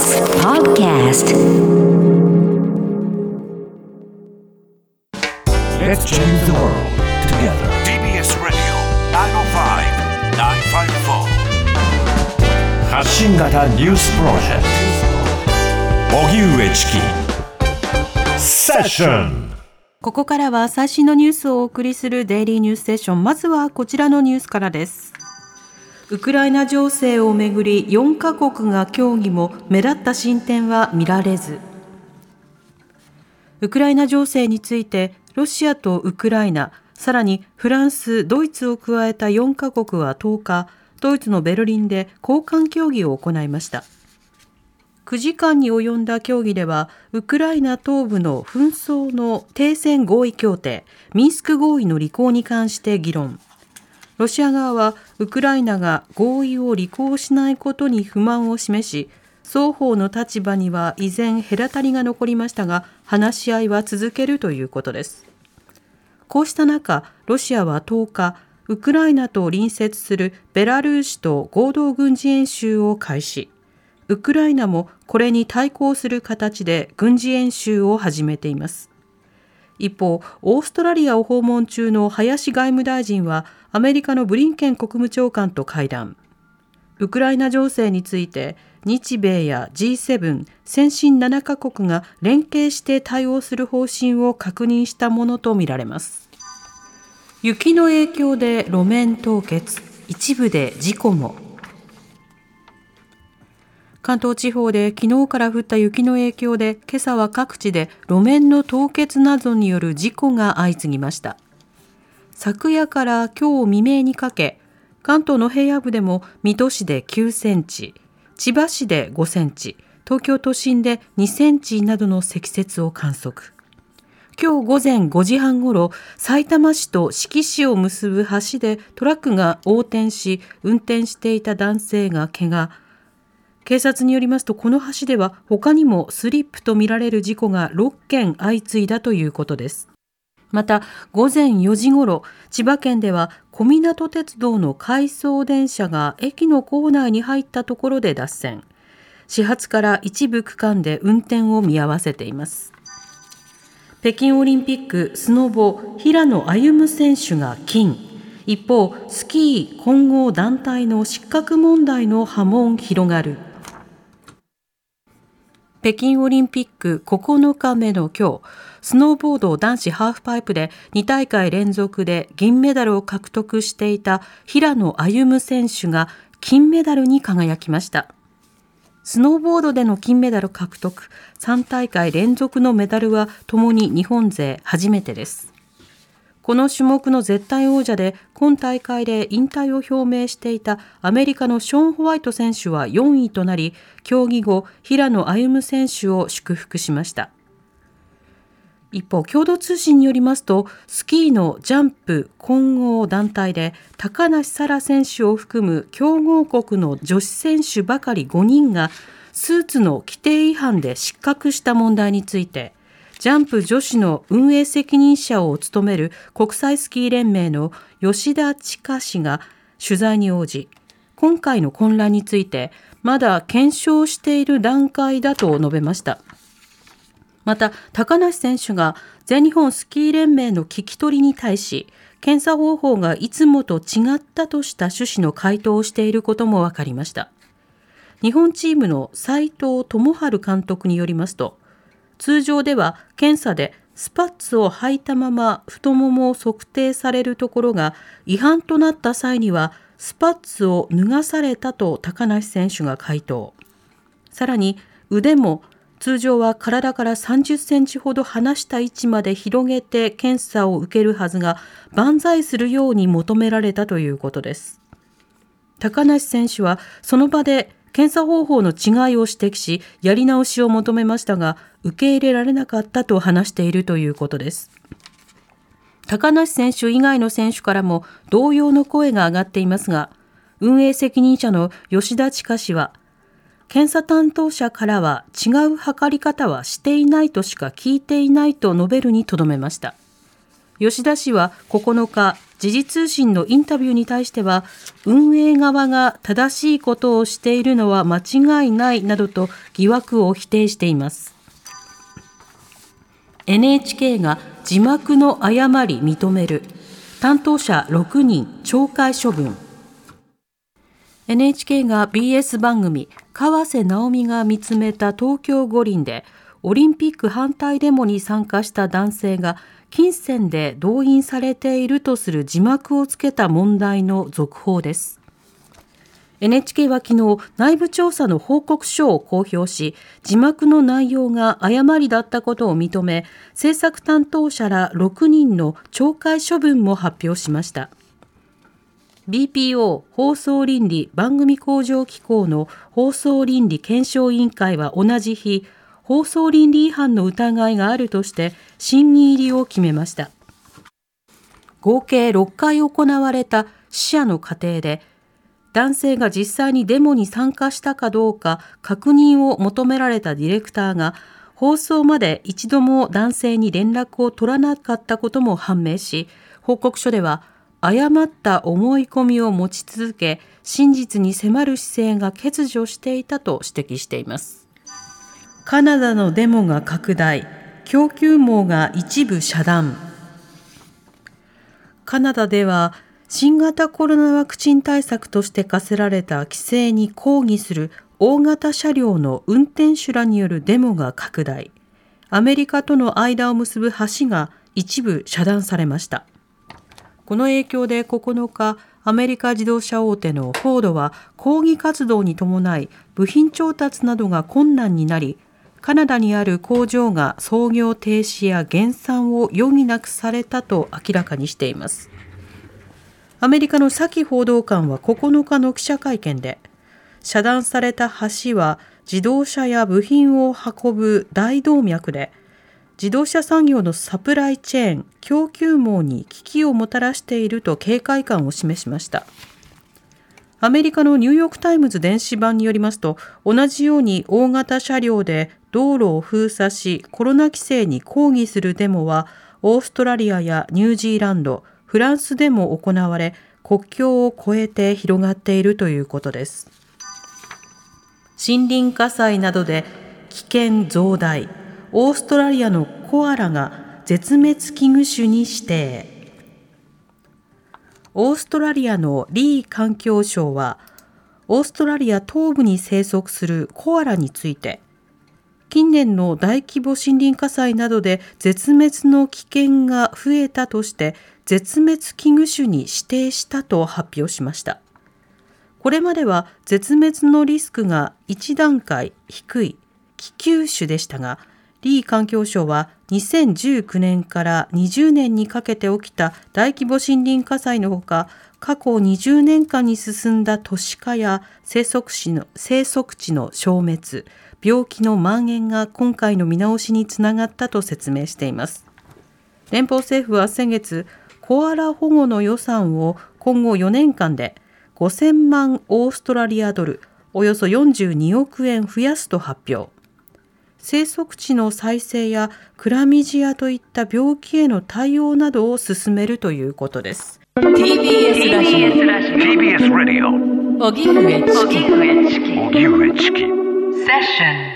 TBS Podcast Let's change the world together. TBS Radio 905-954発信型ニュースプロジェクト荻上チキセッションここからは最新のニュースをお送りするデイリーニュースセッション。まずはこちらのニュースからです。ウクライナ情勢をめぐり4カ国が協議も目立った進展は見られず。ウクライナ情勢についてロシアとウクライナ、さらにフランス、ドイツを加えた4カ国は10日、ドイツのベルリンで交換協議を行いました。9時間に及んだ協議では、ウクライナ東部の紛争の停戦合意協定、ミンスク合意の履行に関して議論。ロシア側は、ウクライナが合意を履行しないことに不満を示し、双方の立場には依然隔たりが残りましたが、話し合いは続けるということです。こうした中、ロシアは10日、ウクライナと隣接するベラルーシと合同軍事演習を開始。ウクライナもこれに対抗する形で軍事演習を始めています。一方、オーストラリアを訪問中の林外務大臣はアメリカのブリンケン国務長官と会談。ウクライナ情勢について日米や G7 先進7カ国が連携して対応する方針を確認したものとみられます。雪の影響で路面凍結、一部で事故も。関東地方で昨日から降った雪の影響で今朝は各地で路面の凍結などによる事故が相次ぎました昨夜から今日未明にかけ関東の平野部でも水戸市で9センチ千葉市で5センチ東京都心で2センチなどの積雪を観測今日午前5時半ごろ、さいたま市と志木市を結ぶ橋でトラックが横転し、運転していた男性が怪我。警察によりますと、この橋では他にもスリップとみられる事故が6件相次いだということです。また、午前4時ごろ、千葉県では小湊鉄道の回送電車が駅の構内に入ったところで脱線。始発から一部区間で運転を見合わせています。北京オリンピックスノボ平野歩夢選手が金一方スキー混合団体の失格問題の波紋広がる北京オリンピック9日目の今日スノーボード男子ハーフパイプで2大会連続で銀メダルを獲得していた平野歩夢選手が金メダルに輝きましたスノーボードでの金メダル獲得3大会連続のメダルはともに日本勢初めてです。この種目の絶対王者で今大会で引退を表明していたアメリカのショーン・ホワイト選手は4位となり、競技後、平野歩夢選手を祝福しました。一方、共同通信によりますと、スキーのジャンプ混合団体で高梨沙羅選手を含む強豪国の女子選手ばかり5人がスーツの規定違反で失格した問題について、ジャンプ女子の運営責任者を務める国際スキー連盟の吉田千佳氏が取材に応じ、今回の混乱について、まだ検証している段階だと述べました。また、高梨選手が全日本スキー連盟の聞き取りに対し、検査方法がいつもと違ったとした趣旨の回答をしていることも分かりました。日本チームの斉藤智春監督によりますと、通常では検査でスパッツを履いたまま太ももを測定されるところが違反となった際にはスパッツを脱がされたと高梨選手が回答。さらに腕も通常は体から30センチほど離した位置まで広げて検査を受けるはずが万歳するように求められたということです。高梨選手はその場で検査方法の違いを指摘し、やり直しを求めましたが、受け入れられなかったと話しているということです。高梨選手以外の選手からも同様の声が上がっていますが、運営責任者の吉田千佳氏は、検査担当者からは違う測り方はしていないとしか聞いていないと述べるにとどめました。吉田氏は9日時事通信のインタビューに対しては運営側が正しいことをしているのは間違いないなどと疑惑を否定しています。NHK が字幕の誤り認める。担当者6人懲戒処分。NHK が BS 番組川瀬直美が見つめた東京五輪でオリンピック反対デモに参加した男性が金銭で動員されているとする字幕をつけた問題の続報です。NHK は昨日内部調査の報告書を公表し字幕の内容が誤りだったことを認め制作担当者ら6人の懲戒処分も発表しました。BPO 放送倫理番組向上機構の放送倫理検証委員会は同じ日放送倫理違反の疑いがあるとして審議入りを決めました。合計6回行われた死者の過程で男性が実際にデモに参加したかどうか確認を求められたディレクターが放送まで一度も男性に連絡を取らなかったことも判明し報告書では誤った思い込みを持ち続け真実に迫る姿勢が欠如していたと指摘しています。カナダのデモが拡大。供給網が一部遮断。カナダでは新型コロナワクチン対策として課せられた規制に抗議する大型車両の運転手らによるデモが拡大。アメリカとの間を結ぶ橋が一部遮断されました。この影響で9日アメリカ自動車大手のフォードは抗議活動に伴い部品調達などが困難になりカナダにある工場が操業停止や減産を余儀なくされたと明らかにしています。アメリカのサキ報道官は9日の記者会見で、遮断された橋は自動車や部品を運ぶ大動脈で、自動車産業のサプライチェーン、供給網に危機をもたらしていると警戒感を示しました。アメリカのニューヨーク・タイムズ電子版によりますと、同じように大型車両で道路を封鎖し、コロナ規制に抗議するデモは、オーストラリアやニュージーランド、フランスでも行われ、国境を越えて広がっているということです。森林火災などで危険増大、オーストラリアのコアラが絶滅危惧種に指定。オーストラリアのリー環境省は、オーストラリア東部に生息するコアラについて、近年の大規模森林火災などで絶滅の危険が増えたとして絶滅危惧種に指定したと発表しました。これまでは絶滅のリスクが1段階低い危急種でしたがリー環境省は2019年から20年にかけて起きた大規模森林火災のほか過去20年間に進んだ都市化や生息地の生息地の消滅病気の蔓延が今回の見直しにつながったと説明しています。連邦政府は先月コアラ保護の予算を今後4年間で5000万オーストラリアドルおよそ42億円増やすと発表。生息地の再生やクラミジアといった病気への対応などを進めるということです。TBS ラジオ。TBS ラジオ荻上チキ。荻上チキ。セッション